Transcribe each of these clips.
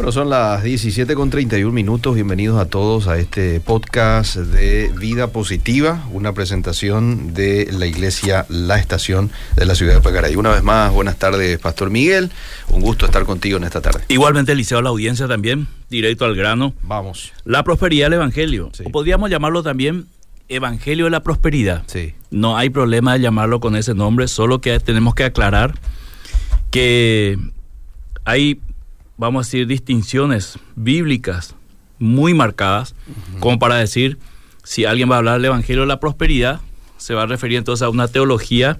Bueno, son las 17 con 31 minutos. Bienvenidos a todos a este podcast de Vida Positiva, una presentación de la iglesia La Estación de la ciudad de Pacaray. Una vez más, buenas tardes, Pastor Miguel. Un gusto estar contigo en esta tarde. Igualmente, Liceo, a la audiencia también, directo al grano. Vamos. La prosperidad del Evangelio. Sí. O podríamos llamarlo también Evangelio de la Prosperidad. Sí. No hay problema de llamarlo con ese nombre, solo que tenemos que aclarar que hay, vamos a decir, distinciones bíblicas muy marcadas, como para decir, si alguien va a hablar del Evangelio de la Prosperidad, se va a referir entonces a una teología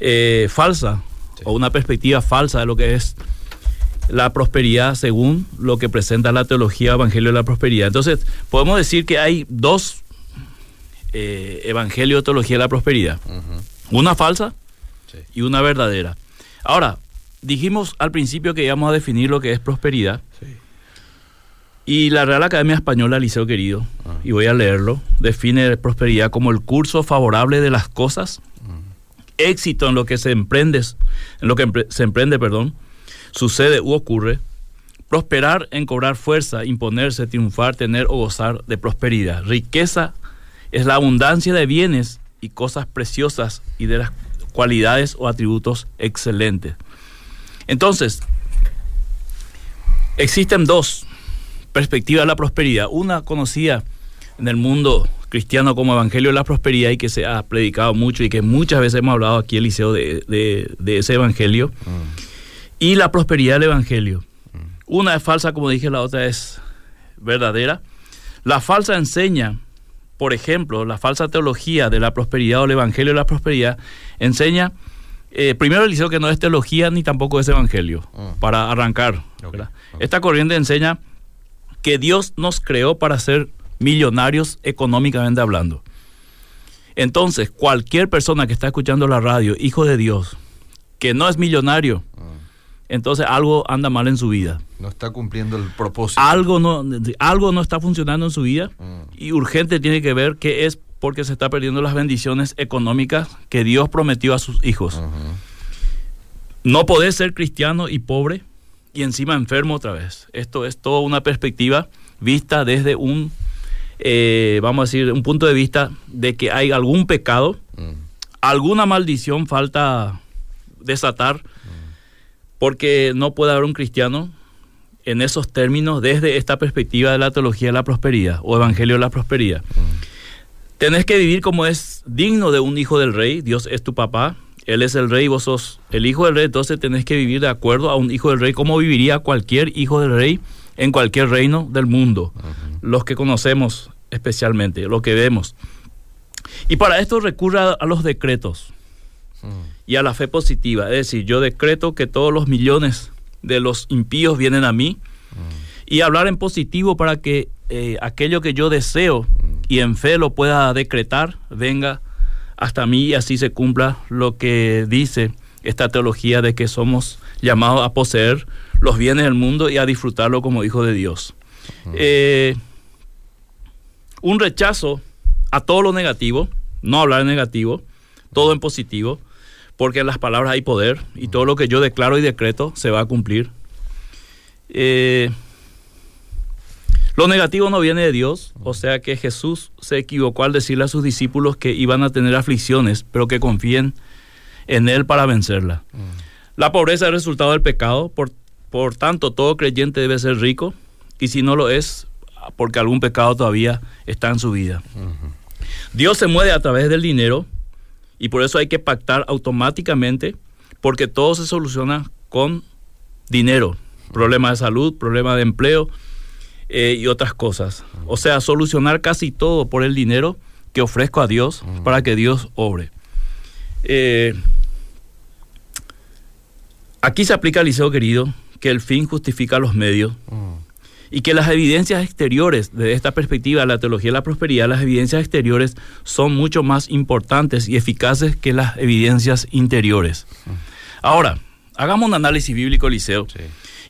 eh, falsa Sí. o una perspectiva falsa de lo que es la prosperidad según lo que presenta la teología Evangelio de la Prosperidad. Entonces, podemos decir que hay dos eh, Evangelio de Teología de la Prosperidad. Una falsa Sí. y una verdadera. Ahora, dijimos al principio que íbamos a definir lo que es prosperidad. Sí. Y la Real Academia Española, Liceo Querido, Ah. y voy a leerlo, define prosperidad como el curso favorable de las cosas, éxito en lo que se emprende, en lo que empre- se emprende, perdón, sucede u ocurre, prosperar en cobrar fuerza, imponerse, triunfar, tener o gozar de prosperidad. Riqueza es la abundancia de bienes y cosas preciosas y de las cualidades o atributos excelentes. Entonces, existen dos perspectivas de la prosperidad. Una conocida en el mundo cristiano como Evangelio de la Prosperidad y que se ha predicado mucho y que muchas veces hemos hablado aquí en el liceo de, de- de ese Evangelio. Y la prosperidad del Evangelio. Una es falsa, como dije, la otra es verdadera. La falsa enseña, por ejemplo, la falsa teología de la prosperidad o el Evangelio de la Prosperidad enseña, eh, primero el liceo que no es teología ni tampoco es Evangelio, Ah. para arrancar. Esta corriente enseña que Dios nos creó para ser millonarios económicamente hablando. Entonces, cualquier persona que está escuchando la radio, hijo de Dios, que no es millonario, Ah. entonces algo anda mal en su vida. No está cumpliendo el propósito. Algo no, algo no está funcionando en su vida Ah. y urgente tiene que ver que es porque se está perdiendo las bendiciones económicas que Dios prometió a sus hijos. No podés ser cristiano y pobre y encima enfermo otra vez. Esto es toda una perspectiva vista desde un, eh, vamos a decir, un punto de vista de que hay algún pecado, Mm. alguna maldición falta desatar, porque no puede haber un cristiano en esos términos desde esta perspectiva de la teología de la prosperidad o evangelio de la prosperidad. Tenés que vivir como es digno de un hijo del rey, Dios es tu papá, Él es el rey, vos sos el hijo del rey, entonces tenés que vivir de acuerdo a un hijo del rey, como viviría cualquier hijo del rey en cualquier reino del mundo, los que conocemos especialmente, lo que vemos. Y para esto recurre a, a los decretos Mm. y a la fe positiva. Es decir, yo decreto que todos los millones de los impíos vienen a mí y hablar en positivo para que eh, aquello que yo deseo y en fe lo pueda decretar venga hasta mí y así se cumpla lo que dice esta teología de que somos llamados a poseer los bienes del mundo y a disfrutarlo como hijos de Dios. Eh, un rechazo a todo lo negativo, no hablar en negativo, todo en positivo, porque en las palabras hay poder y todo lo que yo declaro y decreto se va a cumplir. Eh, lo negativo no viene de Dios, o sea que Jesús se equivocó al decirle a sus discípulos que iban a tener aflicciones, pero que confíen en Él para vencerla. La pobreza es resultado del pecado, por, por tanto todo creyente debe ser rico, y si no lo es, porque algún pecado todavía está en su vida. Dios se mueve a través del dinero y por eso hay que pactar automáticamente porque todo se soluciona con dinero. Problemas de salud, problemas de empleo eh, y otras cosas. O sea, solucionar casi todo por el dinero que ofrezco a Dios para que Dios obre. Eh, aquí se aplica liceo querido que el fin justifica los medios y que las evidencias exteriores, desde esta perspectiva de la teología de la prosperidad, las evidencias exteriores son mucho más importantes y eficaces que las evidencias interiores. Ahora, hagamos un análisis bíblico, Liceo, Sí.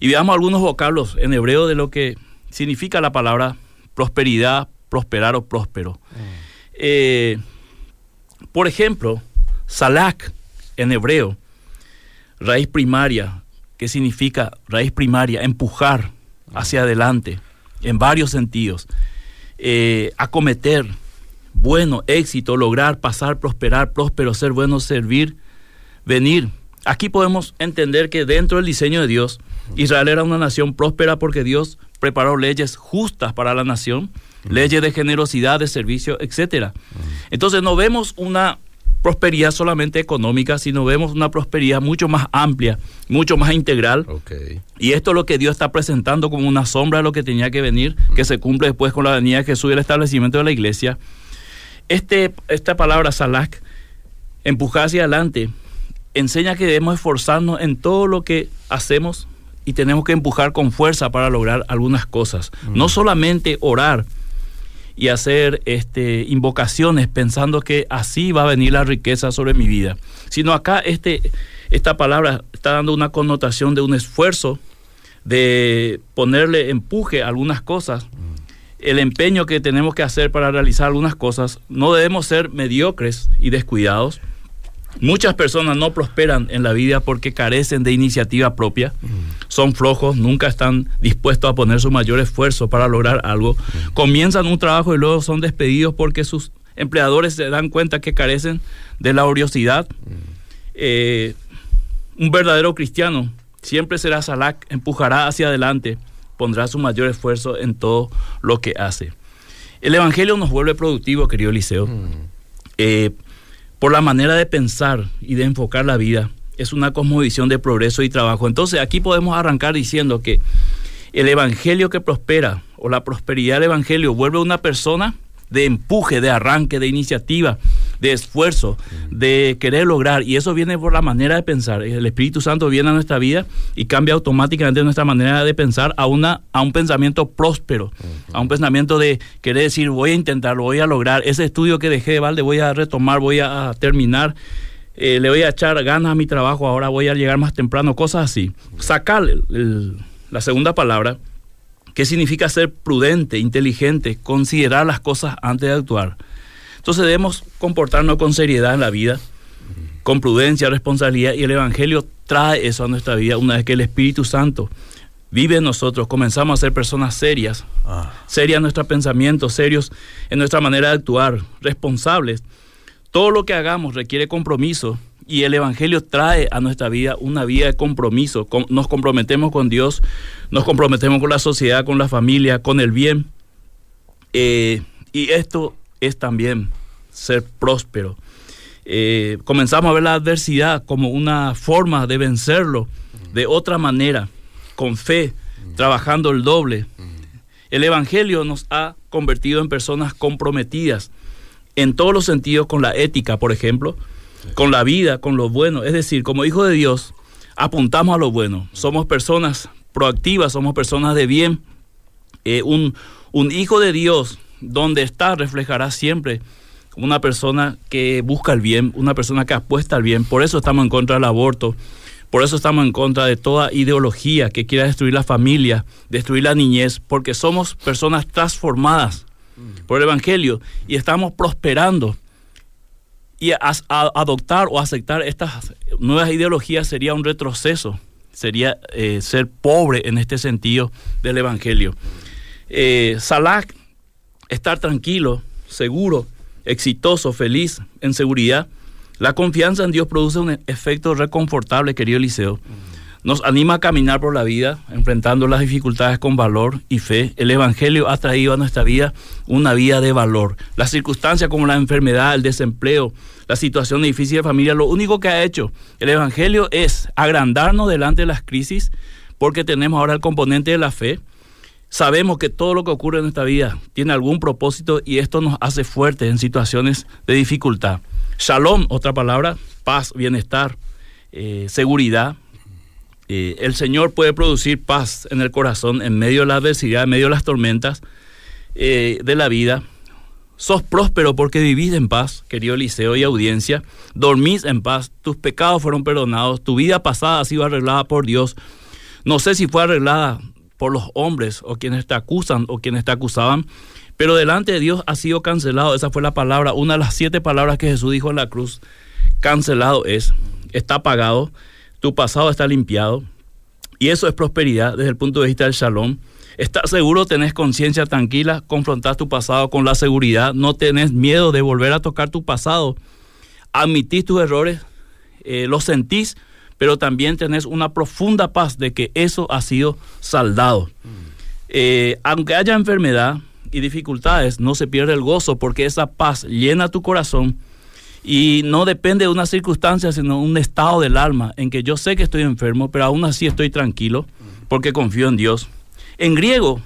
y veamos algunos vocablos en hebreo de lo que significa la palabra prosperidad, prosperar o próspero. Eh, por ejemplo, salak en hebreo, raíz primaria, que significa raíz primaria, empujar, hacia adelante, en varios sentidos. Eh, acometer, bueno, éxito, lograr, pasar, prosperar, próspero, ser bueno, servir, venir. Aquí podemos entender que dentro del diseño de Dios, Israel era una nación próspera porque Dios preparó leyes justas para la nación, leyes de generosidad, de servicio, etc. Entonces no vemos una prosperidad solamente económica, sino vemos una prosperidad mucho más amplia, mucho más integral. Y esto es lo que Dios está presentando como una sombra de lo que tenía que venir, que se cumple después con la venida de Jesús y el establecimiento de la iglesia. Este, esta palabra salak, empujar hacia adelante, enseña que debemos esforzarnos en todo lo que hacemos y tenemos que empujar con fuerza para lograr algunas cosas. No solamente orar, y hacer este, invocaciones pensando que así va a venir la riqueza sobre mi vida. Sino acá este, esta palabra está dando una connotación de un esfuerzo, de ponerle empuje a algunas cosas. El empeño que tenemos que hacer para realizar algunas cosas, no debemos ser mediocres y descuidados, Muchas personas no prosperan en la vida porque carecen de iniciativa propia, son flojos, nunca están dispuestos a poner su mayor esfuerzo para lograr algo. Comienzan un trabajo y luego son despedidos porque sus empleadores se dan cuenta que carecen de la oriosidad. Eh, un verdadero cristiano siempre será Salak, empujará hacia adelante, pondrá su mayor esfuerzo en todo lo que hace. El Evangelio nos vuelve productivo, querido Eliseo. Eh, por la manera de pensar y de enfocar la vida. Es una cosmovisión de progreso y trabajo. Entonces aquí podemos arrancar diciendo que el evangelio que prospera o la prosperidad del evangelio vuelve a una persona de empuje, de arranque, de iniciativa, de esfuerzo, de querer lograr. Y eso viene por la manera de pensar. El Espíritu Santo viene a nuestra vida y cambia automáticamente nuestra manera de pensar a, una, a un pensamiento próspero, a un pensamiento de querer decir, voy a intentarlo, voy a lograr. Ese estudio que dejé de balde voy a retomar, voy a terminar. Eh, le voy a echar ganas a mi trabajo, ahora voy a llegar más temprano, cosas así. Sacar la segunda palabra ¿Qué significa ser prudente, inteligente, considerar las cosas antes de actuar? Entonces debemos comportarnos con seriedad en la vida, con prudencia, responsabilidad, y el Evangelio trae eso a nuestra vida una vez que el Espíritu Santo vive en nosotros, comenzamos a ser personas serias, ah. serias en nuestros pensamientos, serios en nuestra manera de actuar, responsables. Todo lo que hagamos requiere compromiso y el Evangelio trae a nuestra vida una vida de compromiso. Nos comprometemos con Dios, nos comprometemos con la sociedad, con la familia, con el bien. Eh, y esto es también ser próspero. Eh, comenzamos a ver la adversidad como una forma de vencerlo de otra manera, con fe, trabajando el doble. El Evangelio nos ha convertido en personas comprometidas en todos los sentidos con la ética, por ejemplo, con la vida, con lo bueno. Es decir, como hijo de Dios, apuntamos a lo bueno. Somos personas proactivas, somos personas de bien. Eh, un, un hijo de Dios, donde está, reflejará siempre una persona que busca el bien, una persona que apuesta al bien. Por eso estamos en contra del aborto. Por eso estamos en contra de toda ideología que quiera destruir la familia, destruir la niñez, porque somos personas transformadas por el Evangelio y estamos prosperando y adoptar o aceptar estas nuevas ideologías sería un retroceso, sería eh, ser pobre en este sentido del Evangelio. Eh, Salah, estar tranquilo, seguro, exitoso, feliz, en seguridad. La confianza en Dios produce un efecto reconfortable, querido Eliseo nos anima a caminar por la vida, enfrentando las dificultades con valor y fe. El Evangelio ha traído a nuestra vida una vida de valor. Las circunstancias como la enfermedad, el desempleo, la situación difícil de familia, lo único que ha hecho el Evangelio es agrandarnos delante de las crisis, porque tenemos ahora el componente de la fe. Sabemos que todo lo que ocurre en nuestra vida tiene algún propósito y esto nos hace fuertes en situaciones de dificultad. Shalom, otra palabra, paz, bienestar, eh, seguridad, eh, el Señor puede producir paz en el corazón en medio de la adversidad, en medio de las tormentas eh, de la vida. Sos próspero porque vivís en paz, querido Eliseo y audiencia. Dormís en paz, tus pecados fueron perdonados, tu vida pasada ha sido arreglada por Dios. No sé si fue arreglada por los hombres o quienes te acusan o quienes te acusaban, pero delante de Dios ha sido cancelado. Esa fue la palabra, una de las siete palabras que Jesús dijo en la cruz. Cancelado es, está pagado tu pasado está limpiado. Y eso es prosperidad desde el punto de vista del shalom. Estás seguro, tenés conciencia tranquila, confrontás tu pasado con la seguridad, no tenés miedo de volver a tocar tu pasado, admitís tus errores, eh, los sentís, pero también tenés una profunda paz de que eso ha sido saldado. Eh, aunque haya enfermedad y dificultades, no se pierde el gozo porque esa paz llena tu corazón y no depende de una circunstancia, sino un estado del alma en que yo sé que estoy enfermo, pero aún así estoy tranquilo porque confío en Dios. En griego,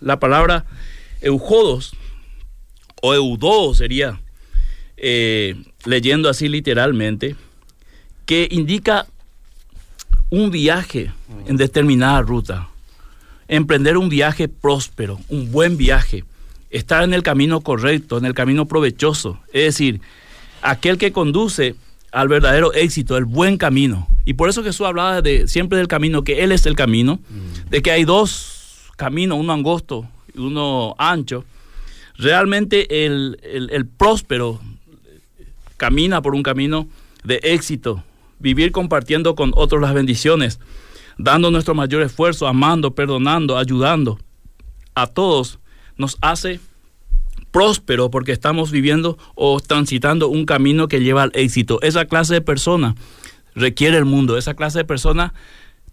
la palabra eujodos o eudo sería, eh, leyendo así literalmente, que indica un viaje en determinada ruta, emprender un viaje próspero, un buen viaje, estar en el camino correcto, en el camino provechoso, es decir, aquel que conduce al verdadero éxito, el buen camino. Y por eso Jesús hablaba de, siempre del camino, que Él es el camino, mm. de que hay dos camino, uno angosto y uno ancho, realmente el, el, próspero camina por un camino de éxito, vivir compartiendo con otros las bendiciones, dando nuestro mayor esfuerzo, amando, perdonando, ayudando a todos, nos hace próspero porque estamos viviendo o transitando un camino que lleva al éxito. Esa clase de persona requiere el mundo, esa clase de persona,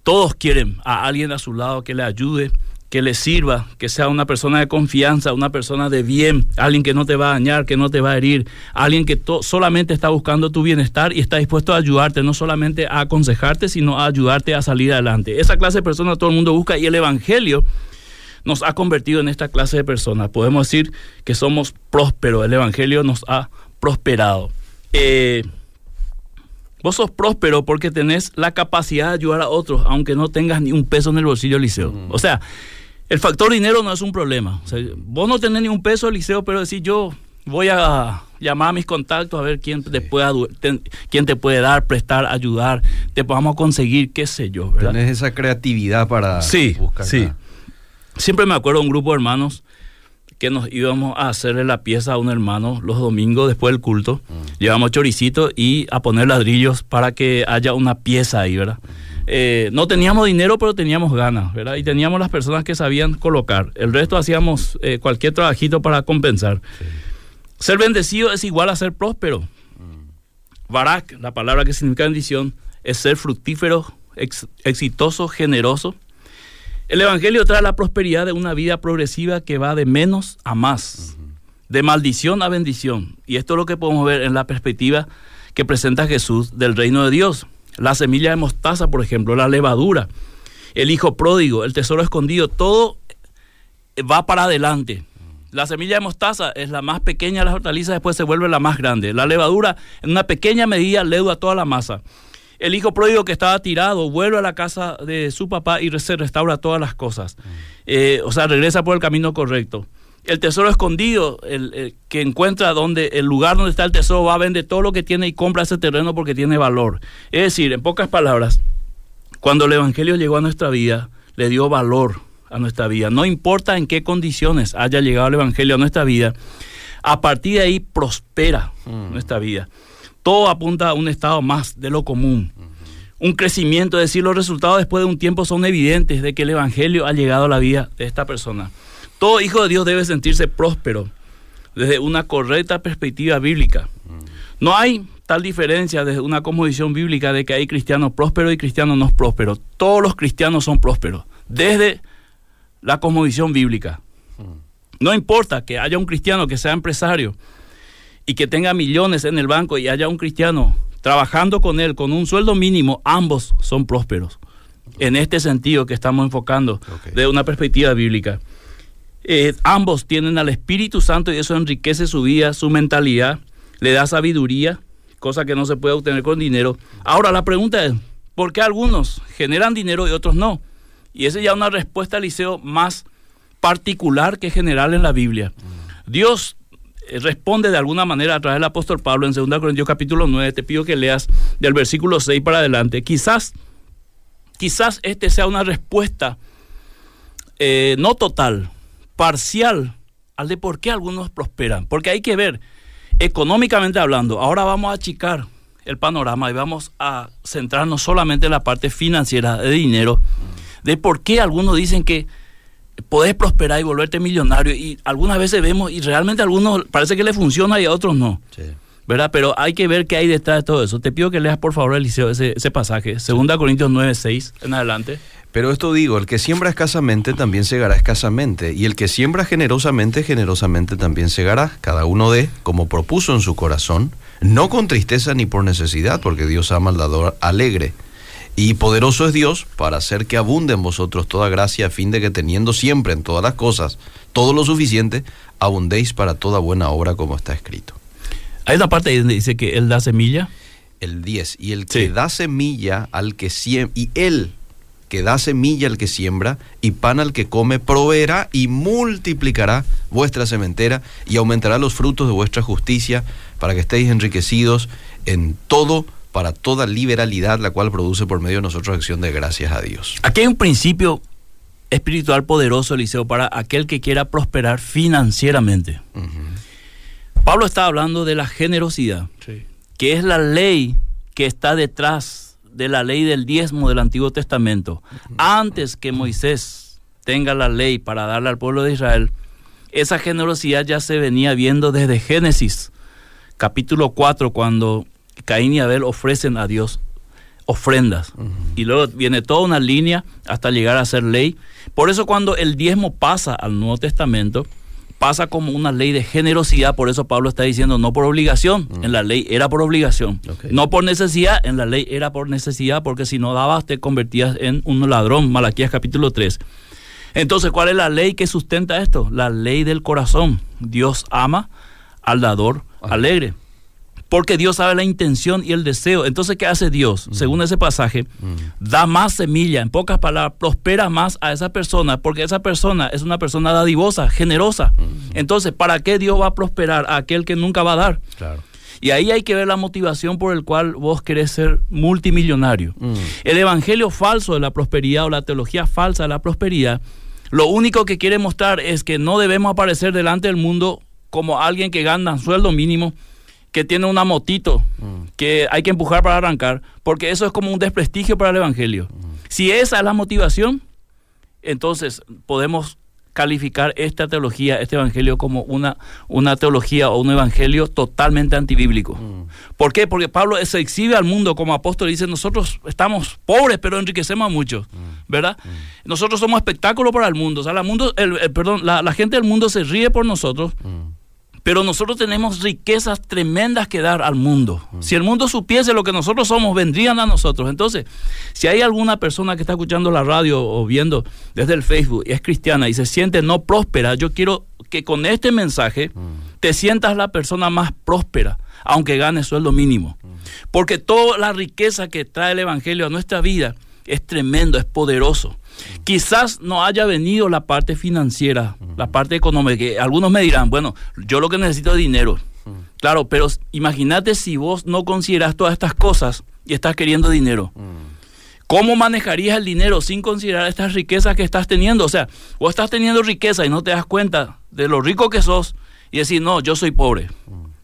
todos quieren a alguien a su lado que le ayude, que le sirva, que sea una persona de confianza, una persona de bien, alguien que no te va a dañar, que no te va a herir, alguien que solamente está buscando tu bienestar y está dispuesto a ayudarte, no solamente a aconsejarte, sino a ayudarte a salir adelante. Esa clase de personas todo el mundo busca y el Evangelio nos ha convertido en esta clase de personas. Podemos decir que somos prósperos, el Evangelio nos ha prosperado. Eh, Vos sos próspero porque tenés la capacidad de ayudar a otros, aunque no tengas ni un peso en el bolsillo liceo. O sea, el factor dinero no es un problema. vos no tenés ni un peso liceo, pero decir yo voy a llamar a mis contactos a ver quién te puede quién te puede dar, prestar, ayudar, te podamos conseguir, qué sé yo. ¿verdad? Tenés esa creatividad para sí, buscar. Sí. Siempre me acuerdo de un grupo de hermanos que nos íbamos a hacerle la pieza a un hermano los domingos después del culto. Mm. Llevamos choricito y a poner ladrillos para que haya una pieza ahí, ¿verdad? Eh, no teníamos dinero, pero teníamos ganas, ¿verdad? Y teníamos las personas que sabían colocar. El resto hacíamos eh, cualquier trabajito para compensar. Ser bendecido es igual a ser próspero. Mm. Barak, la palabra que significa bendición, es ser fructífero, exitoso, generoso el Evangelio trae la prosperidad de una vida progresiva que va de menos a más, de maldición a bendición. Y esto es lo que podemos ver en la perspectiva que presenta Jesús del reino de Dios. La semilla de mostaza, por ejemplo, la levadura, el hijo pródigo, el tesoro escondido, todo va para adelante. La semilla de mostaza es la más pequeña de las hortalizas, después se vuelve la más grande. La levadura, en una pequeña medida, leuda toda la masa. El hijo pródigo que estaba tirado vuelve a la casa de su papá y se restaura todas las cosas. Eh, o sea, regresa por el camino correcto. El tesoro escondido, el, que encuentra donde el lugar donde está el tesoro, va a vender todo lo que tiene y compra ese terreno porque tiene valor. Es decir, en pocas palabras, cuando el Evangelio llegó a nuestra vida, le dio valor a nuestra vida. No importa en qué condiciones haya llegado el Evangelio a nuestra vida, a partir de ahí prospera mm. nuestra vida todo apunta a un estado más de lo común. Un crecimiento, es decir, los resultados después de un tiempo son evidentes de que el Evangelio ha llegado a la vida de esta persona. Todo hijo de Dios debe sentirse próspero desde una correcta perspectiva bíblica. No hay tal diferencia desde una composición bíblica de que hay cristianos prósperos y cristianos no prósperos. Todos los cristianos son prósperos, desde la cosmovisión bíblica. No importa que haya un cristiano que sea empresario, y que tenga millones en el banco y haya un cristiano trabajando con él con un sueldo mínimo, ambos son prósperos. En este sentido que estamos enfocando de una perspectiva bíblica. Eh, ambos tienen al Espíritu Santo y eso enriquece su vida, su mentalidad, le da sabiduría, cosa que no se puede obtener con dinero. Ahora la pregunta es, ¿por qué algunos generan dinero y otros no? Y esa es ya una respuesta, Liceo, más particular que general en la Biblia. Mm. Dios responde de alguna manera a través del apóstol Pablo en 2 Corintios capítulo 9. Te pido que leas del versículo 6 para adelante. Quizás, quizás este sea una respuesta eh, no total, parcial al de por qué algunos prosperan. Porque hay que ver, económicamente hablando, ahora vamos a achicar el panorama y vamos a centrarnos solamente en la parte financiera de dinero, de por qué algunos dicen que podés prosperar y volverte millonario. Y algunas veces vemos, y realmente a algunos parece que le funciona y a otros no. Sí. ¿Verdad? Pero hay que ver qué hay detrás de todo eso. Te pido que leas por favor, Eliseo, ese, ese pasaje. Segunda Corintios 9, 6, en adelante. Pero esto digo, el que siembra escasamente también segará escasamente, y el que siembra generosamente, generosamente también segará. Cada uno de, como propuso en su corazón, no con tristeza ni por necesidad, porque Dios ama al dador alegre. Y poderoso es Dios para hacer que abunde en vosotros toda gracia, a fin de que teniendo siempre en todas las cosas todo lo suficiente, abundéis para toda buena obra, como está escrito. Hay una parte donde dice que Él da semilla. El 10. Y el que da semilla al que siembra, y Él que da semilla al que siembra y pan al que come, proveerá y multiplicará vuestra sementera y aumentará los frutos de vuestra justicia para que estéis enriquecidos en todo para toda liberalidad, la cual produce por medio de nosotros acción de gracias a Dios. Aquí hay un principio espiritual poderoso, Eliseo, para aquel que quiera prosperar financieramente. Pablo está hablando de la generosidad, que es la ley que está detrás de la ley del diezmo del Antiguo Testamento, antes que Moisés tenga la ley para darle al pueblo de Israel, esa generosidad ya se venía viendo desde Génesis, capítulo 4, cuando Caín y Abel ofrecen a Dios ofrendas. Y luego viene toda una línea hasta llegar a ser ley. Por eso cuando el diezmo pasa al Nuevo Testamento, pasa como una ley de generosidad, por eso Pablo está diciendo no por obligación, mm. en la ley era por obligación, no por necesidad, en la ley era por necesidad, porque si no dabas te convertías en un ladrón, Malaquías capítulo 3. Entonces, ¿cuál es la ley que sustenta esto? La ley del corazón. Dios ama al dador alegre porque Dios sabe la intención y el deseo. Entonces, ¿qué hace Dios? Según ese pasaje, da más semilla, en pocas palabras, prospera más a esa persona, porque esa persona es una persona dadivosa, generosa. Entonces, ¿para qué Dios va a prosperar a aquel que nunca va a dar? Claro. Y ahí hay que ver la motivación por el cual vos querés ser multimillonario. El evangelio falso de la prosperidad o la teología falsa de la prosperidad, lo único que quiere mostrar es que no debemos aparecer delante del mundo como alguien que gana sueldo mínimo, que tiene una motito mm. que hay que empujar para arrancar, porque eso es como un desprestigio para el Evangelio. Mm. Si esa es la motivación, entonces podemos calificar esta teología, este evangelio como una, una teología o un evangelio totalmente antibíblico. Mm. ¿Por qué? Porque Pablo se exhibe al mundo como apóstol y dice, nosotros estamos pobres, pero enriquecemos a muchos, ¿verdad? Nosotros somos espectáculo para el mundo. O sea, la, mundo, el, perdón, la, la, gente del mundo se ríe por nosotros pero nosotros tenemos riquezas tremendas que dar al mundo. Si el mundo supiese lo que nosotros somos, vendrían a nosotros. Entonces, si hay alguna persona que está escuchando la radio o viendo desde el Facebook y es cristiana y se siente no próspera, yo quiero que con este mensaje mm. te sientas la persona más próspera, aunque ganes sueldo mínimo. Mm. Porque toda la riqueza que trae el Evangelio a nuestra vida es tremendo, es poderoso. Quizás no haya venido la parte financiera, la parte económica. Que algunos me dirán, bueno, yo lo que necesito es dinero. Claro, pero imagínate si vos no consideras todas estas cosas y estás queriendo dinero. ¿Cómo manejarías el dinero sin considerar estas riquezas que estás teniendo? O sea, vos estás teniendo riqueza y no te das cuenta de lo rico que sos y decir, no, yo soy pobre.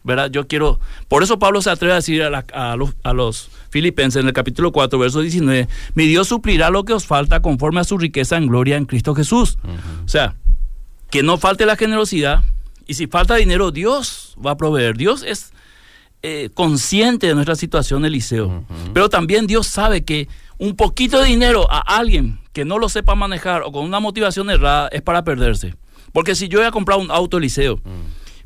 ¿verdad? Yo quiero, por eso Pablo se atreve a decir a, los, a, los, filipenses en el capítulo 4, verso 19, mi Dios suplirá lo que os falta conforme a su riqueza en gloria en Cristo Jesús. O sea, que no falte la generosidad y si falta dinero, Dios va a proveer. Dios es eh, consciente de nuestra situación, Eliseo, pero también Dios sabe que un poquito de dinero a alguien que no lo sepa manejar o con una motivación errada es para perderse. Porque si yo voy a comprar un auto, Eliseo,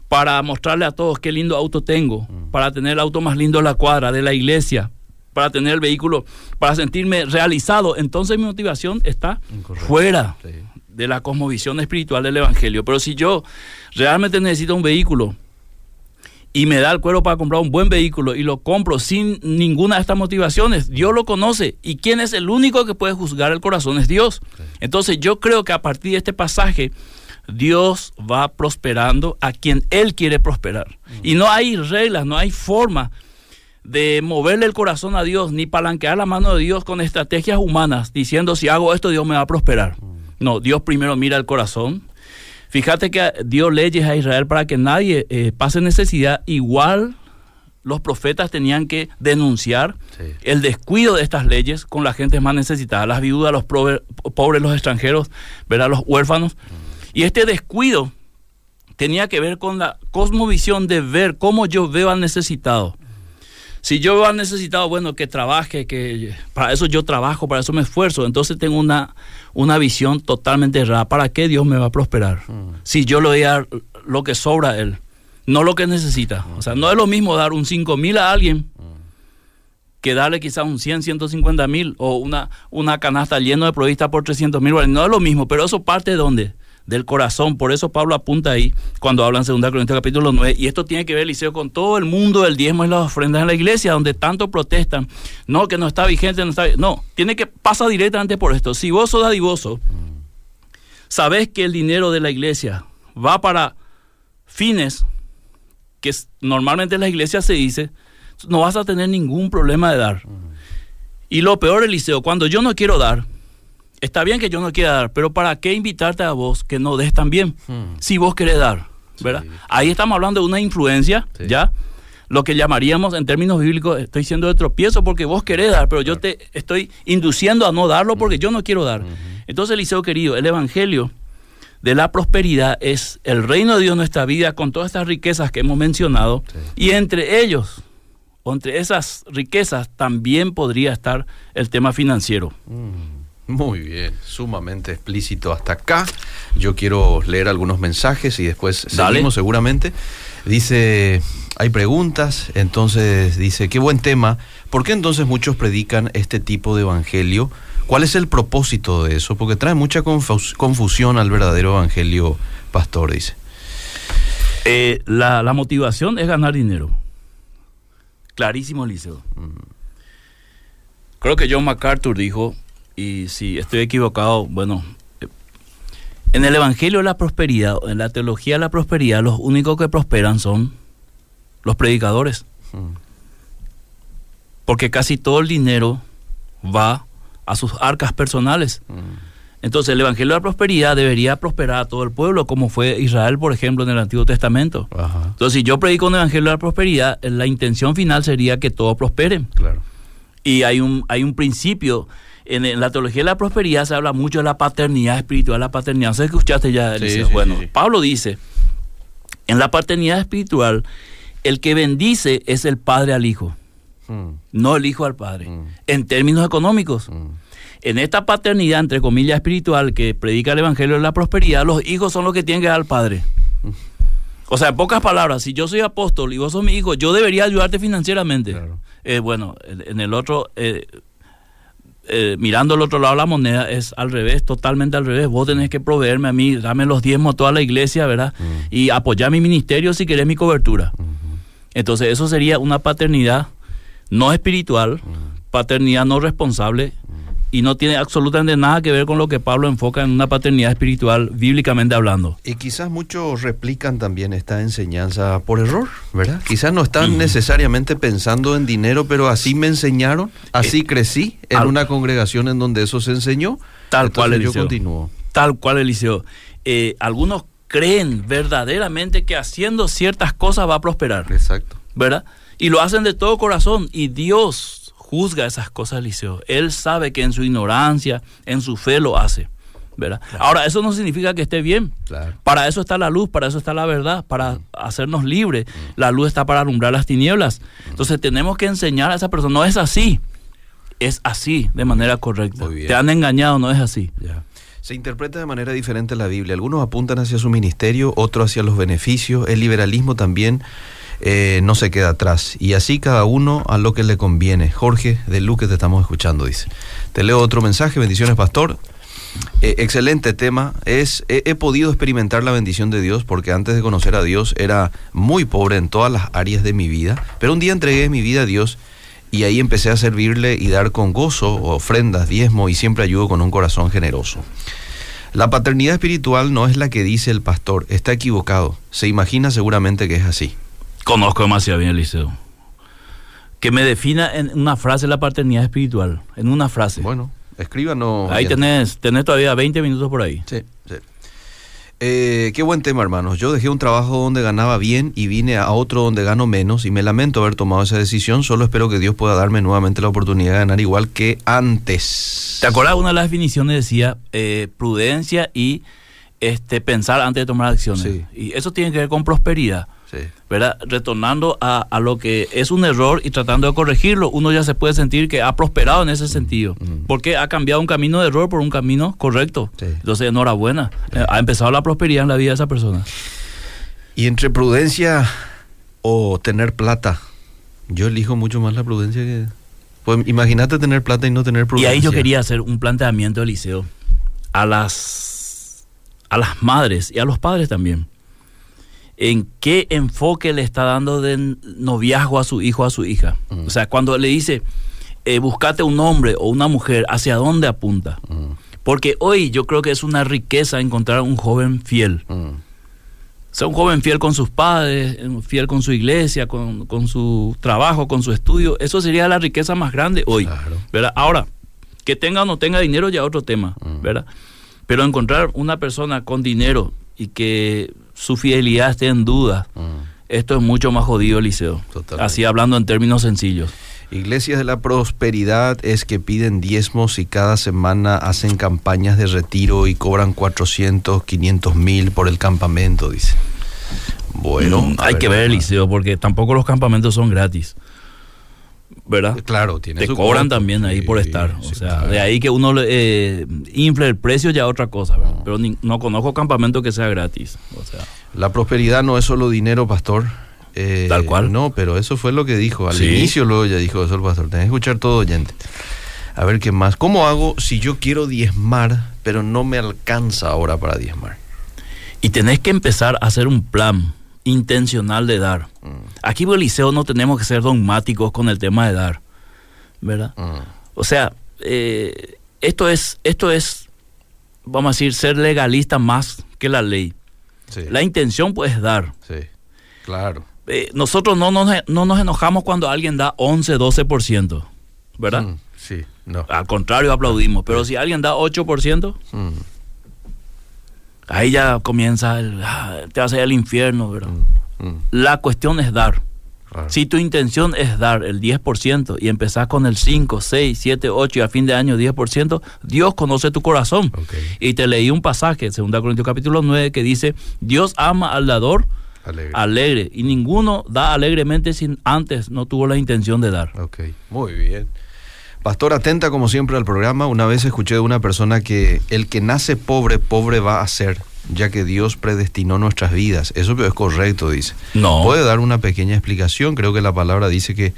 para mostrarle a todos qué lindo auto tengo, mm. para tener el auto más lindo de la cuadra, de la iglesia, para tener el vehículo, para sentirme realizado. Entonces mi motivación está fuera de la cosmovisión espiritual del Evangelio. Pero si yo realmente necesito un vehículo y me da el cuero para comprar un buen vehículo y lo compro sin ninguna de estas motivaciones, Dios lo conoce. ¿Y quién es el único que puede juzgar el corazón? Es Dios. Entonces yo creo que a partir de este pasaje Dios va prosperando a quien Él quiere prosperar. Y no hay reglas, no hay forma de moverle el corazón a Dios, ni palanquear la mano de Dios con estrategias humanas, diciendo si hago esto Dios me va a prosperar. No, Dios primero mira el corazón. Fíjate que dio leyes a Israel para que nadie eh, pase necesidad igual los profetas tenían que denunciar Sí. el descuido de estas leyes con la gente más necesitada, las viudas, los pobres, los extranjeros, ¿verdad? los huérfanos. Y este descuido tenía que ver con la cosmovisión de ver cómo yo veo al necesitado. Si yo al necesitado, bueno, que trabaje, que para eso yo trabajo, para eso me esfuerzo, entonces tengo una, una visión totalmente errada. ¿Para qué Dios me va a prosperar? Si yo le doy a dar lo que sobra a Él, no lo que necesita. O sea, no es lo mismo dar un 5 mil a alguien que darle quizás un 100, 150 mil o una, una canasta llena de provistas por 300 mil No es lo mismo, pero eso parte de dónde? Del corazón. Por eso Pablo apunta ahí cuando habla en 2 Corintios capítulo 9. Y esto tiene que ver, Liceo, con todo el mundo del diezmo y las ofrendas en la iglesia, donde tanto protestan. No, que no está vigente, no está No, tiene que pasa directamente por esto. Si vos sos dadivoso, sabés que el dinero de la iglesia va para fines que normalmente en las iglesias se dice, no vas a tener ningún problema de dar. Y lo peor, Eliseo, cuando yo no quiero dar, está bien que yo no quiera dar, pero ¿para qué invitarte a vos que no des también? Mm. Si vos querés dar, ¿verdad? Sí. Ahí estamos hablando de una influencia, Sí. ¿ya? Lo que llamaríamos en términos bíblicos, estoy siendo de tropiezo porque vos querés dar, pero yo te estoy induciendo a no darlo porque yo no quiero dar. Entonces, Eliseo querido, el Evangelio de la prosperidad es el reino de Dios en nuestra vida con todas estas riquezas que hemos mencionado Sí. y entre ellos, entre esas riquezas, también podría estar el tema financiero. Muy bien, sumamente explícito hasta acá. Yo quiero leer algunos mensajes y después Dale. seguimos seguramente. Dice, hay preguntas, entonces dice, qué buen tema. ¿Por qué entonces muchos predican este tipo de evangelio? ¿Cuál es el propósito de eso? Porque trae mucha confus- confusión al verdadero evangelio, pastor, dice. Eh, la, la motivación es ganar dinero. Clarísimo, Eliseo. Creo que John MacArthur dijo, y si estoy equivocado, bueno, en el Evangelio de la Prosperidad, en la teología de la prosperidad, los únicos que prosperan son los predicadores. Mm. Porque casi todo el dinero va a sus arcas personales. Mm. Entonces el Evangelio de la Prosperidad debería prosperar a todo el pueblo, como fue Israel, por ejemplo, en el Antiguo Testamento. Ajá, Entonces, si yo predico un evangelio de la prosperidad, la intención final sería que todos prosperen. claro. Y hay un, hay un principio, en, en la teología de la prosperidad se habla mucho de la paternidad espiritual, la paternidad. ¿Sabes que escuchaste ya, Sí, sí, bueno, sí. Pablo dice, en la paternidad espiritual, el que bendice es el padre al hijo, Mm, no el hijo al padre, Mm. en términos económicos. mm. En esta paternidad, entre comillas, espiritual que predica el Evangelio de la Prosperidad, los hijos son los que tienen que dar al Padre. O sea, en pocas palabras, si yo soy apóstol y vos sos mi hijo, yo debería ayudarte financieramente. Claro. Eh, bueno, en en el otro, eh, eh, mirando al otro lado de la moneda, es al revés, totalmente al revés. Vos tenés que proveerme a mí, dame los diezmos a toda la iglesia, ¿verdad? Mm. Y apoyar mi ministerio si querés mi cobertura. Entonces, eso sería una paternidad no espiritual, paternidad no responsable y no tiene absolutamente nada que ver con lo que Pablo enfoca en una paternidad espiritual bíblicamente hablando. Y quizás muchos replican también esta enseñanza por error, ¿verdad? Quizás no están necesariamente pensando en dinero, pero así me enseñaron, así crecí en Eh, al- una congregación en donde eso se enseñó. Tal cual, yo Eliseo. continúo. Tal cual, Eliseo. Eh, algunos creen verdaderamente que haciendo ciertas cosas va a prosperar, Exacto. ¿verdad? Y lo hacen de todo corazón y Dios juzga esas cosas, Eliseo. Él sabe que en su ignorancia, en su fe lo hace, ¿verdad? Ahora, eso no significa que esté bien. Claro. Para eso está la luz, para eso está la verdad, para hacernos libres. La luz está para alumbrar las tinieblas. Entonces tenemos que enseñar a esa persona, no es así, es así, de manera correcta. Te han engañado, no es así. Se interpreta de manera diferente la Biblia. Algunos apuntan hacia su ministerio, otros hacia los beneficios. El liberalismo también eh, no se queda atrás. Y así cada uno a lo que le conviene. Jorge de Luque te estamos escuchando, dice. Te leo otro mensaje. Bendiciones, pastor. Eh, excelente tema. Es, he, he podido experimentar la bendición de Dios porque antes de conocer a Dios era muy pobre en todas las áreas de mi vida. Pero un día entregué mi vida a Dios y ahí empecé a servirle y dar con gozo ofrendas, diezmo y siempre ayudo con un corazón generoso. La paternidad espiritual no es la que dice el pastor, está equivocado. Se imagina seguramente que es así. Conozco demasiado bien, Eliseo. Que me defina en una frase la paternidad espiritual, en una frase. Bueno, escríbanos. ahí tenés, tenés todavía 20 minutos por ahí. Sí, sí. Eh, qué buen tema, hermanos. Yo dejé un trabajo donde ganaba bien y vine a otro donde gano menos y me lamento haber tomado esa decisión. Solo espero que Dios pueda darme nuevamente la oportunidad de ganar igual que antes. ¿Te acuerdas? Una de las definiciones decía eh, prudencia y este pensar antes de tomar acciones. Sí. Y eso tiene que ver con prosperidad. Sí. ¿Verdad? Retornando a, a lo que es un error y tratando de corregirlo, uno ya se puede sentir que ha prosperado en ese sentido, mm. porque ha cambiado un camino de error por un camino correcto. Sí. Entonces, enhorabuena, Eh, ha empezado la prosperidad en la vida de esa persona. Y entre prudencia o tener plata, yo elijo mucho más la prudencia que... Pues imagínate tener plata y no tener Y prudencia. ahí yo quería hacer un planteamiento, Eliseo, a las, a las madres y a los padres también. En qué enfoque le está dando de noviazgo a su hijo o a su hija. Mm. O sea, cuando le dice, eh, buscate un hombre o una mujer, ¿hacia dónde apunta? Mm, Porque hoy yo creo que es una riqueza encontrar un joven fiel. mm, O sea, un joven fiel con sus padres, eh, fiel con su iglesia, con, con su trabajo, con su estudio. Eso sería la riqueza más grande hoy. Claro. ¿verdad? Ahora, que tenga o no tenga dinero ya es otro tema. ¿verdad? Pero encontrar una persona con dinero y que su fidelidad esté en duda, mm. esto es mucho más jodido, Eliseo. Totalmente. Así hablando en términos sencillos. Iglesias de la prosperidad es que piden diezmos y cada semana hacen campañas de retiro y cobran 400, 500 mil por el campamento, dice. Bueno, Mm, hay que ver. Eliseo, porque tampoco los campamentos son gratis, ¿verdad? Claro, tiene Te su cobran también ahí Sí, por estar. O sea, claro. de ahí que uno le, eh, infle el precio ya otra cosa, ¿verdad? No. Pero ni- no conozco campamento que sea gratis. O sea, La prosperidad no es solo dinero, pastor. Eh, Tal cual. No, pero eso fue lo que dijo. Al Sí. inicio luego ya dijo eso el pastor. Tenés que escuchar todo, oyente. A ver qué más. ¿Cómo hago si yo quiero diezmar, pero no me alcanza ahora para diezmar? Y tenés que empezar a hacer un plan intencional de dar. Mm, Aquí en el liceo no tenemos que ser dogmáticos con el tema de dar, ¿verdad? mm, O sea, eh, esto es, esto es, vamos a decir, ser legalista más que la ley. sí, La intención pues es dar. sí, claro. Eh, nosotros no nos, no nos enojamos cuando alguien da 11, 12%, ¿verdad? Mm, sí, no. Al contrario, aplaudimos. Pero si alguien da 8%, Mm, ahí ya comienza el, ah, te vas a ir al infierno, ¿verdad? mm, mm, La cuestión es dar. claro. Si tu intención es dar el 10% y empezás con el 5, 6, 7, 8 y a fin de año 10%, Dios conoce tu corazón. Ok. Y te leí un pasaje, 2 Corintios capítulo 9, que dice, Dios ama al dador Alegre. alegre y ninguno da alegremente sin antes no tuvo la intención de dar. Ok, muy bien. Pastor, atenta como siempre al programa. Una vez escuché de una persona que el que nace pobre, pobre va a ser, ya que Dios predestinó nuestras vidas. Eso es correcto, dice. No. Puede dar una pequeña explicación. Creo que la palabra dice que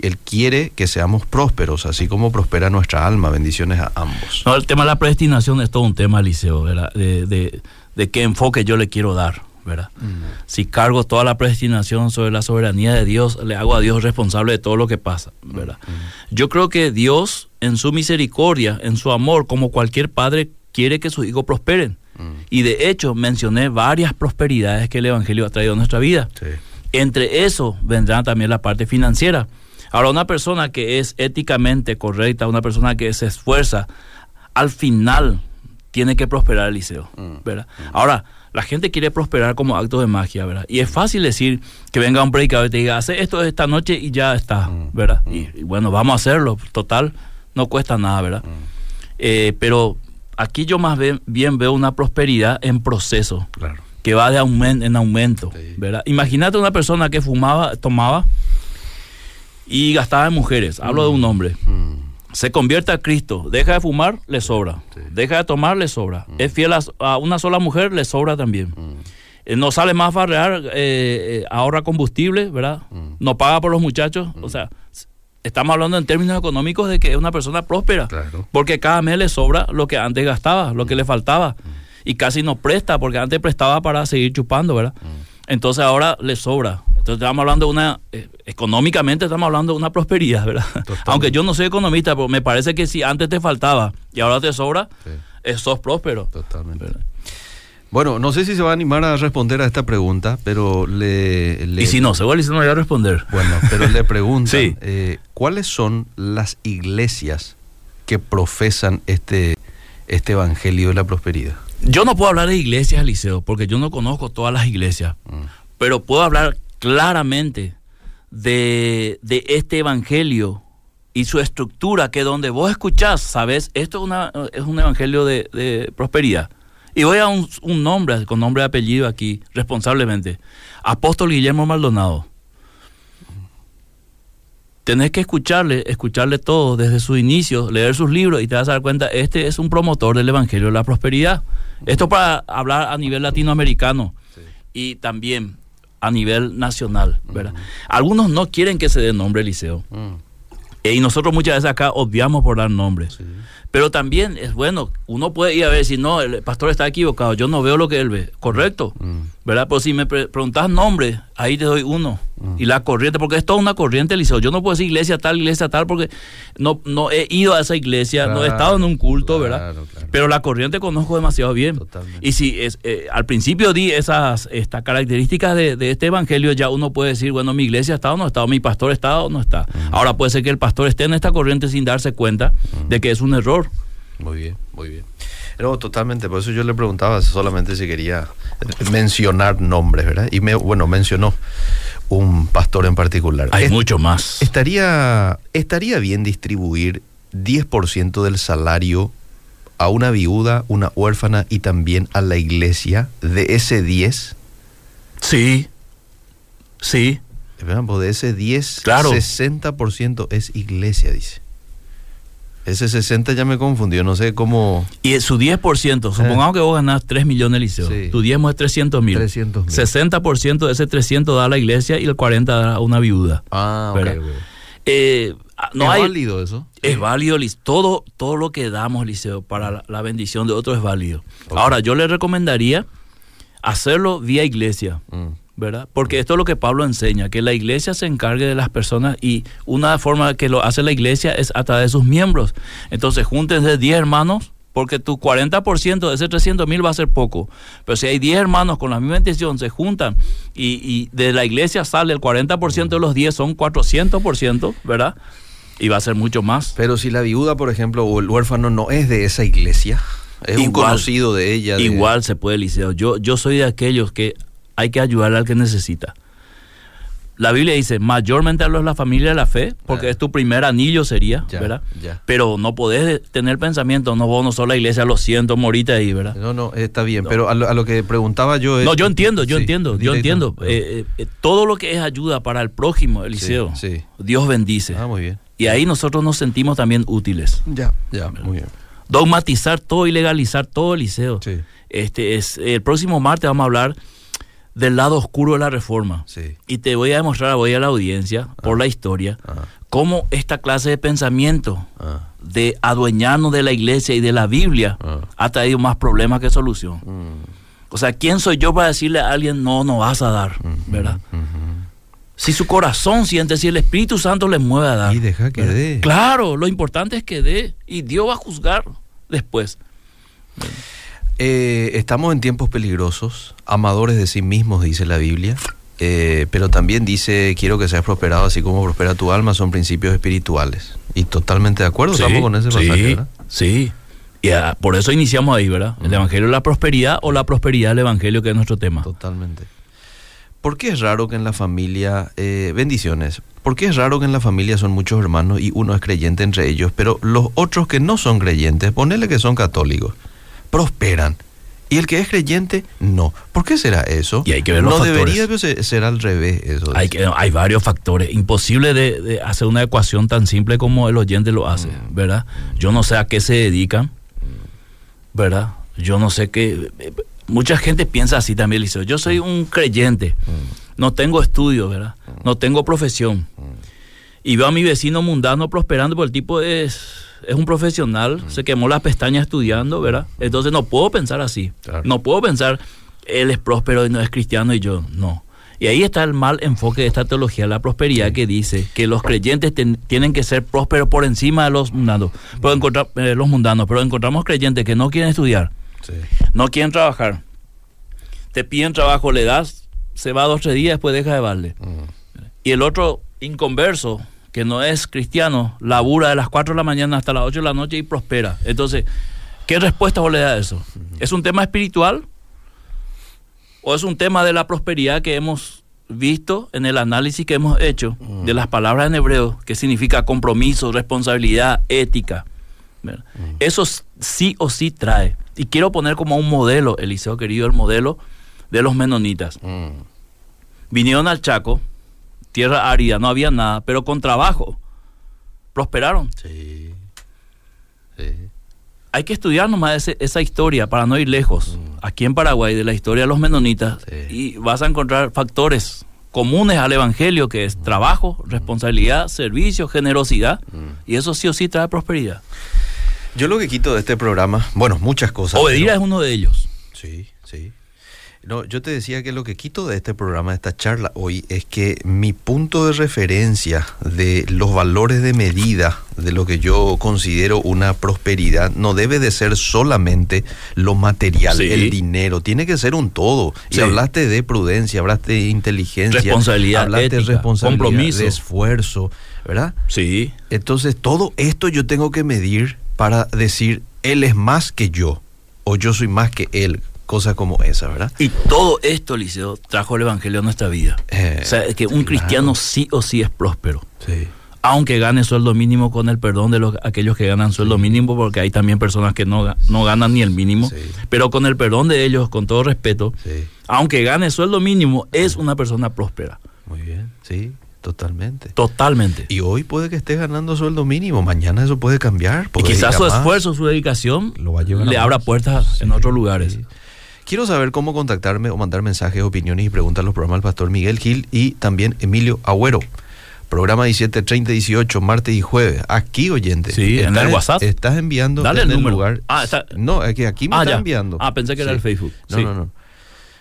Él quiere que seamos prósperos, así como prospera nuestra alma. Bendiciones a ambos. No, el tema de la predestinación es todo un tema, Liceo, de, de qué enfoque yo le quiero dar, ¿verdad? Si cargo toda la predestinación sobre la soberanía de Dios, le hago a Dios responsable de todo lo que pasa, ¿verdad? Yo creo que Dios, en su misericordia, en su amor, como cualquier padre, quiere que sus hijos prosperen. Mm, Y de hecho, mencioné varias prosperidades que el Evangelio ha traído a nuestra vida. sí. Entre eso vendrá también la parte financiera. Ahora, una persona que es éticamente correcta, una persona que se esfuerza, al final tiene que prosperar el liceo, Mm. ¿verdad? Ahora, la gente quiere prosperar como acto de magia, ¿verdad? Y es fácil decir que venga un predicador y te diga, hace esto esta noche y ya está, Mm. ¿verdad? Y, y bueno, vamos a hacerlo, total, no cuesta nada, ¿verdad? Mm, Eh, pero aquí yo más bien, veo una prosperidad en proceso claro. que va de aumento en aumento, Sí. ¿verdad? Imagínate una persona que fumaba, tomaba y gastaba en mujeres. Hablo de un hombre. Mm, Se convierte a Cristo, deja de fumar, le sobra. Sí. Deja de tomar, le sobra. Es fiel a, a una sola mujer, le sobra también. mm, Eh, no sale más a farrear, eh, eh, ahorra combustible, ¿verdad? Mm. No paga por los muchachos. O sea, estamos hablando en términos económicos de que es una persona próspera. Claro. Porque cada mes le sobra lo que antes gastaba, lo que le faltaba. Y casi no presta, porque antes prestaba para seguir chupando, ¿verdad? Entonces ahora le sobra. Entonces estamos hablando de una, eh, económicamente estamos hablando de una prosperidad, ¿verdad? Totalmente. Aunque yo no soy economista, pero me parece que si antes te faltaba y ahora te sobra, Sí, eh, sos próspero. totalmente. ¿verdad? Bueno, no sé si se va a animar a responder a esta pregunta, pero le... le- Y si no, seguro no voy a responder. Bueno, pero le preguntan, Sí. eh, ¿cuáles son las iglesias que profesan este, este evangelio de la prosperidad? Yo no puedo hablar de iglesias, Liceo, porque yo no conozco todas las iglesias, Mm. pero puedo hablar claramente de, de este evangelio y su estructura, que donde vos escuchás, sabes, esto es, una, es un evangelio de, de prosperidad. Y voy a un, un nombre, con nombre y apellido aquí, responsablemente. Apóstol Guillermo Maldonado. Tenés que escucharle, escucharle todo desde su inicio, leer sus libros y te vas a dar cuenta, este es un promotor del Evangelio de la Prosperidad. Esto para hablar a nivel latinoamericano y también a nivel nacional, ¿verdad? Algunos no quieren que se dé nombre Eliseo. Mm. Y nosotros muchas veces acá obviamos por dar nombres. Pero también es bueno, uno puede ir a ver si no, el pastor está equivocado, yo no veo lo que él ve. Correcto, Mm. ¿verdad? Pero si me pre- preguntas nombre, ahí te doy uno. Y la corriente, porque es toda una corriente, Eliseo. Yo no puedo decir iglesia tal, iglesia tal, porque no, no he ido a esa iglesia, no he estado en un culto, ¿verdad? Claro. Pero la corriente conozco demasiado bien. Totalmente. Y si es, eh, al principio di esas estas características de, de este evangelio, ya uno puede decir, bueno, mi iglesia está o no está, o mi pastor está o no está. Ahora puede ser que el pastor esté en esta corriente sin darse cuenta de que es un error. Muy bien, muy bien. No, totalmente, por eso yo le preguntaba solamente si quería mencionar nombres, ¿verdad? Y me, bueno, mencionó un pastor en particular. Hay mucho más. Estaría, estaría bien distribuir 10% del salario a una viuda, una huérfana y también a la iglesia de ese 10. Sí, sí. De ese 10, Claro. 60% es iglesia, dice. Ese 60 ya me confundió, no sé cómo... Y su 10%, supongamos que vos ganás 3 millones, Liceo. Sí. Tu diezmo es 300 mil. 300 mil. 60% de ese 300 da a la iglesia y el 40 da a una viuda. Ah, ok. Eh, no ¿Es hay, válido eso? Es válido, todo, todo lo que damos, Liceo, para la, la bendición de otros es válido. Ahora, yo le recomendaría hacerlo vía iglesia, Mm. ¿Verdad? Porque esto es lo que Pablo enseña, que la iglesia se encargue de las personas y una forma que lo hace la iglesia es a través de sus miembros. Entonces, júntense 10 hermanos, porque tu 40% de ese 300 mil va a ser poco. Pero si hay 10 hermanos con la misma intención, se juntan y, y de la iglesia sale el 40% de los 10, son 400%, ¿verdad? Y va a ser mucho más. Pero si la viuda, por ejemplo, o el huérfano no es de esa iglesia, es un conocido de ella. de- Igual se puede, Liceo. Yo, yo soy de aquellos que hay que ayudar al que necesita. La Biblia dice, mayormente a los de la familia de la fe, porque es tu primer anillo sería, Ya, ¿verdad? ya. Pero no podés tener pensamiento, no vos no sos la iglesia, lo siento, morita ahí, ¿verdad? No, no, está bien, pero a lo, a lo que preguntaba yo es... No, yo entiendo, yo Sí, entiendo, yo entiendo. Eh, eh, todo lo que es ayuda para el prójimo, Eliseo, sí. Dios bendice. Ah, muy bien. Y ahí nosotros nos sentimos también útiles. Ya, ya, muy bien. Dogmatizar todo y legalizar todo, Eliseo. Sí, Este es el próximo martes vamos a hablar del lado oscuro de la reforma. sí. Y te voy a demostrar voy a la audiencia, por la historia, Ah, cómo esta clase de pensamiento ah, de adueñarnos de la iglesia y de la Biblia Ah. ha traído más problemas que solución. mm, O sea, ¿quién soy yo para decirle a alguien no, no vas a dar? ¿Verdad? Si su corazón siente, si el Espíritu Santo le mueve a dar. Y deja que ¿verdad? dé. Claro, lo importante es que dé. Y Dios va a juzgar después. Eh, estamos en tiempos peligrosos, amadores de sí mismos, dice la Biblia, eh, pero también dice, quiero que seas prosperado así como prospera tu alma, son principios espirituales. Y totalmente de acuerdo, estamos con ese pasaje, sí, ¿verdad? sí. Y por eso iniciamos ahí, ¿verdad? El Evangelio de la prosperidad o la prosperidad del Evangelio, que es nuestro tema. Totalmente. ¿Por qué es raro que en la familia, eh, bendiciones, por qué es raro que en la familia son muchos hermanos y uno es creyente entre ellos, pero los otros que no son creyentes, ponele que son católicos, prosperan? Y el que es creyente, no. ¿Por qué será eso? Y hay que ver los No factores. debería pero ser al revés eso. Hay, que, hay varios factores. Imposible de, de hacer una ecuación tan simple como el oyente lo hace, Mm. ¿verdad? Yo no sé a qué se dedican, ¿verdad? Yo no sé qué... Mucha gente piensa así también, Liceo. Yo soy un creyente, no tengo estudios, ¿verdad? No tengo profesión. Y veo a mi vecino mundano prosperando, porque el tipo es, es un profesional, se quemó las pestañas estudiando, ¿verdad? Entonces no puedo pensar así. Claro. No puedo pensar, él es próspero y no es cristiano y yo no. Y ahí está el mal enfoque de esta teología, la prosperidad que dice que los creyentes ten- tienen que ser prósperos por encima de los mundanos, pero encontrar, eh, los mundanos, pero encontramos creyentes que no quieren estudiar, Sí. no quieren trabajar, te piden trabajo, le das, se va dos o tres días, después deja de darle. Y el otro inconverso, que no es cristiano, labura de las 4 de la mañana hasta las 8 de la noche y prospera. Entonces, ¿Qué respuesta vos le das a eso? ¿Es un tema espiritual? ¿O es un tema de la prosperidad que hemos visto en el análisis que hemos hecho de las palabras en hebreo, que significa compromiso, responsabilidad, ética? Eso sí o sí trae. Y quiero poner como un modelo, Eliseo querido, el modelo de los menonitas. Vinieron al Chaco, tierra árida, no había nada, pero con trabajo prosperaron. Sí. Hay que estudiar nomás esa historia para no ir lejos. Mm. Aquí en Paraguay, de la historia de los menonitas, y vas a encontrar factores comunes al Evangelio, que es trabajo, responsabilidad, servicio, generosidad, Mm. y eso sí o sí trae prosperidad. Yo lo que quito de este programa, bueno, muchas cosas. Obedir pero- es uno de ellos. Sí, sí. No, yo te decía que lo que quito de este programa, de esta charla hoy, es que mi punto de referencia de los valores de medida de lo que yo considero una prosperidad no debe de ser solamente lo material, Sí. el dinero, tiene que ser un todo. Y Sí. hablaste de prudencia, hablaste de inteligencia, Responsabilidad, hablaste de responsabilidad, compromiso. de esfuerzo, ¿verdad? Sí. Entonces, todo esto yo tengo que medir para decir, él es más que yo, o yo soy más que él, cosas como esa, ¿verdad? Y todo esto, Liceo, trajo el Evangelio a nuestra vida. Eh, o sea, que un claro. cristiano sí o sí es próspero. Sí. aunque gane sueldo mínimo con el perdón de los, aquellos que ganan sueldo mínimo, porque hay también personas que no, no ganan ni el mínimo, Sí. pero con el perdón de ellos, con todo respeto, Sí, aunque gane sueldo mínimo, es una persona próspera, muy bien, sí, totalmente. totalmente. Y hoy puede que esté ganando sueldo mínimo, mañana eso puede cambiar. Y quizás a su esfuerzo, su dedicación, Lo va a llevar a le más. abra puertas en otros lugares. sí. Quiero saber cómo contactarme o mandar mensajes, opiniones y preguntas a los programas del pastor Miguel Gil y también Emilio Agüero. Programa 17, 30, 18, martes y jueves. Aquí, oyente. Sí, en el WhatsApp. Estás enviando Dale en el número. lugar. Ah, está- No, es que aquí me Ah, está enviando. Ah, pensé que era el Facebook. No, Sí. no, no.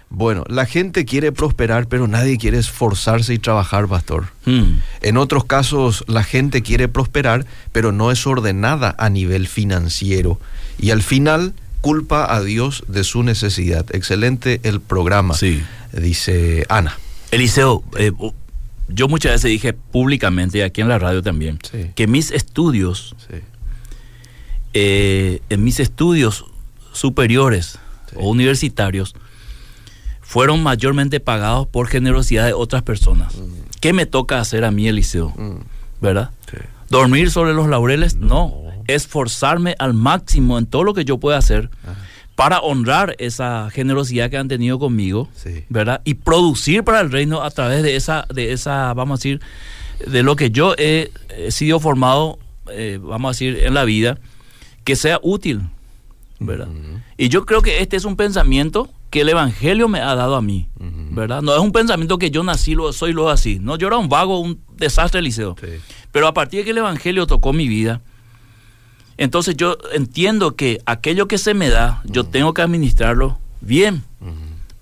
Bueno, la gente quiere prosperar, pero nadie quiere esforzarse y trabajar, pastor. Hmm. En otros casos, la gente quiere prosperar, pero no es ordenada a nivel financiero. Y al final, culpa a Dios de su necesidad. Excelente el programa, Sí. dice Ana. Eliseo, eh, yo muchas veces dije públicamente, y aquí en la radio también, Sí. que mis estudios Sí. eh, en mis estudios superiores o universitarios fueron mayormente pagados por generosidad de otras personas. ¿Qué me toca hacer a mí, Eliseo? Mm, ¿Verdad? sí. ¿Dormir sobre los laureles? No. Esforzarme al máximo en todo lo que yo pueda hacer Ajá. para honrar esa generosidad que han tenido conmigo, Sí. ¿verdad? Y producir para el reino a través de esa, de esa, vamos a decir, de lo que yo he, he sido formado, eh, vamos a decir, en la vida, que sea útil, ¿verdad? Y yo creo que este es un pensamiento que el Evangelio me ha dado a mí. ¿verdad? No es un pensamiento que yo nací, lo soy lo así. No, yo era un vago, un desastre, Liceo. Sí. Pero a partir de que el Evangelio tocó mi vida, entonces yo entiendo que aquello que se me da, yo tengo que administrarlo bien.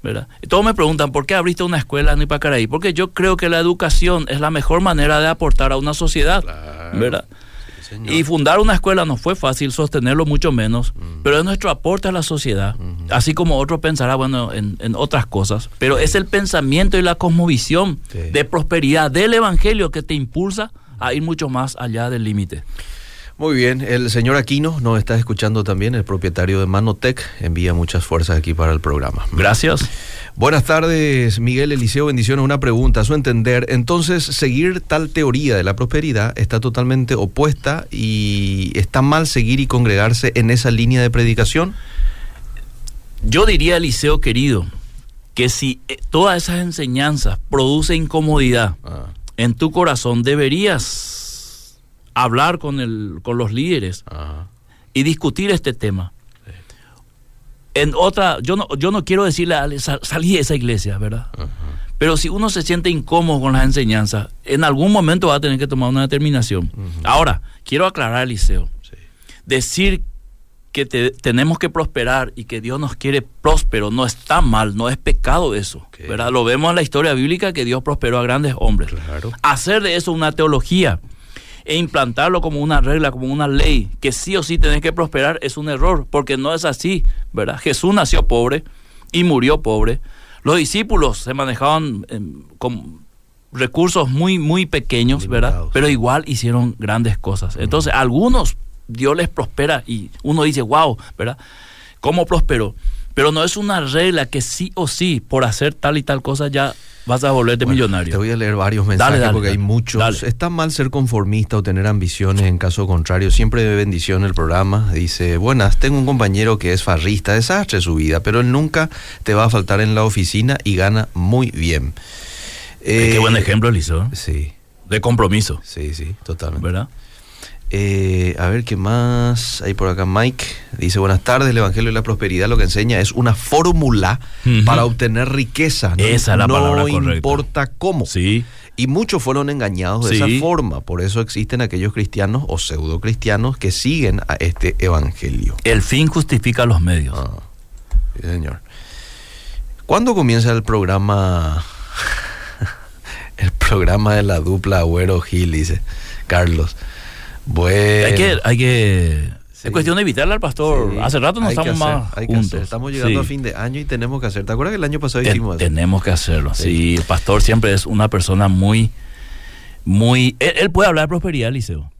¿verdad? Y todos me preguntan, ¿por qué abriste una escuela en Ipacaraí? Porque yo creo que la educación es la mejor manera de aportar a una sociedad, Claro. ¿verdad? Sí. Y fundar una escuela no fue fácil, sostenerlo mucho menos, pero es nuestro aporte a la sociedad, así como otro pensará, bueno, en, en otras cosas, pero es el pensamiento y la cosmovisión Sí. de prosperidad del Evangelio que te impulsa a ir mucho más allá del límite. Muy bien, el señor Aquino nos está escuchando también, el propietario de Manotec, envía muchas fuerzas aquí para el programa. Gracias. Buenas tardes, Miguel Eliseo. Bendiciones. Una pregunta. A su entender, entonces, seguir tal teoría de la prosperidad está totalmente opuesta y está mal seguir y congregarse en esa línea de predicación. Yo diría, Eliseo querido, que si eh, todas esas enseñanzas producen incomodidad Ah, en tu corazón, deberías hablar con, el, con los líderes ajá, y discutir este tema. En otra, yo no, yo no quiero decirle, a Ale, sal- salí de esa iglesia, ¿verdad? ajá. Pero si uno se siente incómodo con las enseñanzas, en algún momento va a tener que tomar una determinación. Ahora, quiero aclarar, Eliseo, Sí. decir que te- tenemos que prosperar y que Dios nos quiere próspero no está mal, no es pecado eso. ¿verdad? Lo vemos en la historia bíblica que Dios prosperó a grandes hombres. Claro. Hacer de eso una teología e implantarlo como una regla, como una ley, que sí o sí tenés que prosperar, es un error, porque no es así, ¿verdad? Jesús nació pobre y murió pobre. Los discípulos se manejaban em, con recursos muy, muy pequeños, ¿verdad? Pero igual hicieron grandes cosas. Entonces, algunos Dios les prospera y uno dice, wow, ¿verdad? ¿Cómo prosperó? Pero no es una regla que sí o sí, por hacer tal y tal cosa, ya vas a volverte Bueno, millonario. Te voy a leer varios mensajes Dale, dale, porque hay dale. muchos. Dale. Está mal ser conformista o tener ambiciones en caso contrario. Siempre de bendición el programa. Dice, buenas, tengo un compañero que es farrista, desastre su vida, pero él nunca te va a faltar en la oficina y gana muy bien. Eh, Qué buen ejemplo, Eliseo. Sí, De compromiso, sí, sí, totalmente. ¿verdad? Eh, a ver qué más hay por acá. Mike dice: Buenas tardes. El Evangelio de la Prosperidad lo que enseña es una fórmula para obtener riqueza. No, Esa es la no palabra correcta. importa cómo. Sí. Y muchos fueron engañados de Sí. esa forma. Por eso existen aquellos cristianos o pseudo cristianos que siguen a este Evangelio. El fin justifica los medios. Ah, sí, señor. ¿Cuándo comienza el programa? el programa de la dupla Agüero Gil, dice Carlos. Bueno. Hay que, hay que. Sí. Es cuestión de evitarle al pastor. Sí, Hace rato no hay estamos hacer, más hay que hacer. Estamos llegando Sí. a fin de año y tenemos que hacer. ¿Te acuerdas que el año pasado Ten- hicimos eso? tenemos que hacerlo. Sí. Sí. el pastor siempre es una persona muy, muy. Él, él puede hablar de prosperidad, Liceo,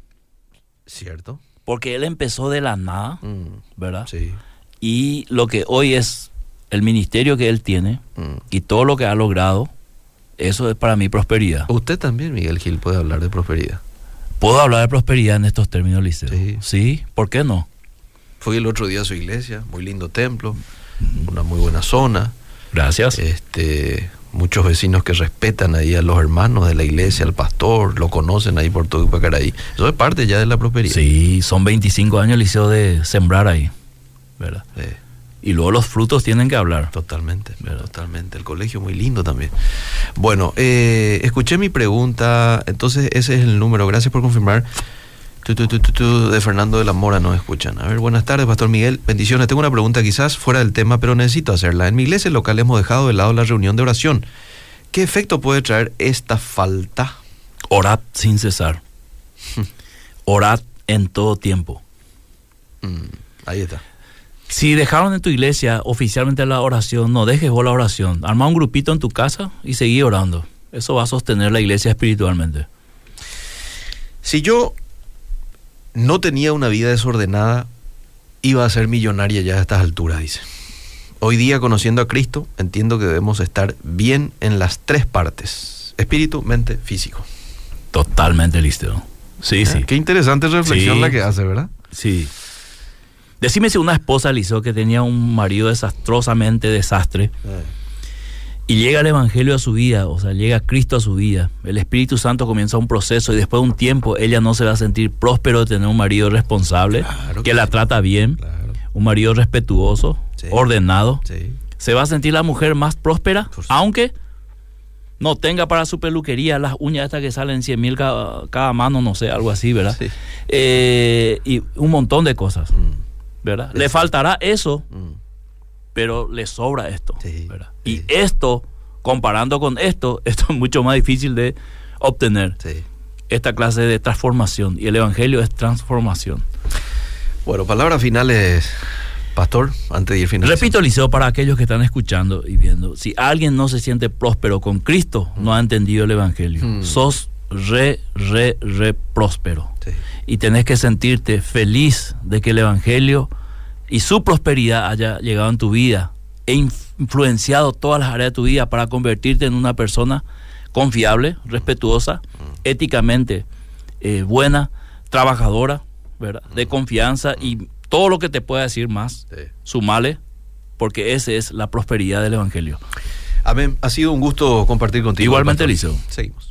¿Cierto? porque él empezó de la nada, Mm, ¿verdad? sí. Y lo que hoy es el ministerio que él tiene mm. y todo lo que ha logrado, eso es para mí prosperidad. Usted también, Miguel Gil, puede hablar de prosperidad. ¿Puedo hablar de prosperidad en estos términos, Liceo? Sí. Sí, ¿por qué no? Fui el otro día a su iglesia, muy lindo templo, una muy buena zona. Gracias. Este, muchos vecinos que respetan ahí a los hermanos de la iglesia, al pastor, lo conocen ahí por todo Ipacaraí. Eso es parte ya de la prosperidad. Sí, son 25 años, Liceo, de sembrar ahí, ¿verdad? Eh, Y luego los frutos tienen que hablar. totalmente, ¿Verdad? totalmente. El colegio muy lindo también. Bueno, eh, escuché mi pregunta, entonces ese es el número. Gracias por confirmar. De Fernando de la Mora nos escuchan. A ver, buenas tardes, Pastor Miguel. Bendiciones. Tengo una pregunta quizás fuera del tema, pero necesito hacerla. En mi iglesia local hemos dejado de lado la reunión de oración. ¿Qué efecto puede traer esta falta? Orad sin cesar. Orad en todo tiempo. Mm, ahí está. Si dejaron en tu iglesia oficialmente la oración, no dejes vos la oración. Arma un grupito en tu casa y seguí orando. Eso va a sostener la iglesia espiritualmente. Si yo no tenía una vida desordenada, iba a ser millonaria ya a estas alturas, dice. Hoy día, conociendo a Cristo, entiendo que debemos estar bien en las tres partes. Espíritu, mente, físico. Totalmente listo. Sí, sí. Qué interesante reflexión Sí. la que hace, ¿verdad? Sí. Decime si una esposa, Eliseo, que tenía un marido desastrosamente desastre, y llega el Evangelio a su vida, o sea, llega Cristo a su vida, el Espíritu Santo comienza un proceso y después de un tiempo ella no se va a sentir próspero de tener un marido responsable, Claro que que la sí. trata bien, Claro. un marido respetuoso, Sí. ordenado. Se va a sentir la mujer más próspera, aunque no tenga para su peluquería las uñas estas que salen 100 mil cada, cada mano, no sé, algo así, ¿verdad? Eh, y un montón de cosas, Mm, ¿verdad? Le faltará eso, mm. pero le sobra esto. Sí, ¿verdad? sí. Y esto, comparando con esto, esto es mucho más difícil de obtener. Sí. Esta clase de transformación. Y el Evangelio es transformación. Bueno, palabras finales, Pastor, antes de ir finalizando. Repito, Liceo, para aquellos que están escuchando y viendo, si alguien no se siente próspero con Cristo, no ha entendido el Evangelio. Mm. Sos re, re, re próspero. Sí. Y tenés que sentirte feliz de que el Evangelio y su prosperidad haya llegado en tu vida e inf- influenciado todas las áreas de tu vida para convertirte en una persona confiable, respetuosa, éticamente eh, buena, trabajadora, ¿verdad? de confianza y todo lo que te pueda decir más, Sí. sumale, porque esa es la prosperidad del Evangelio. Amén. Ha sido un gusto compartir contigo. Igualmente. Eliseo. Seguimos.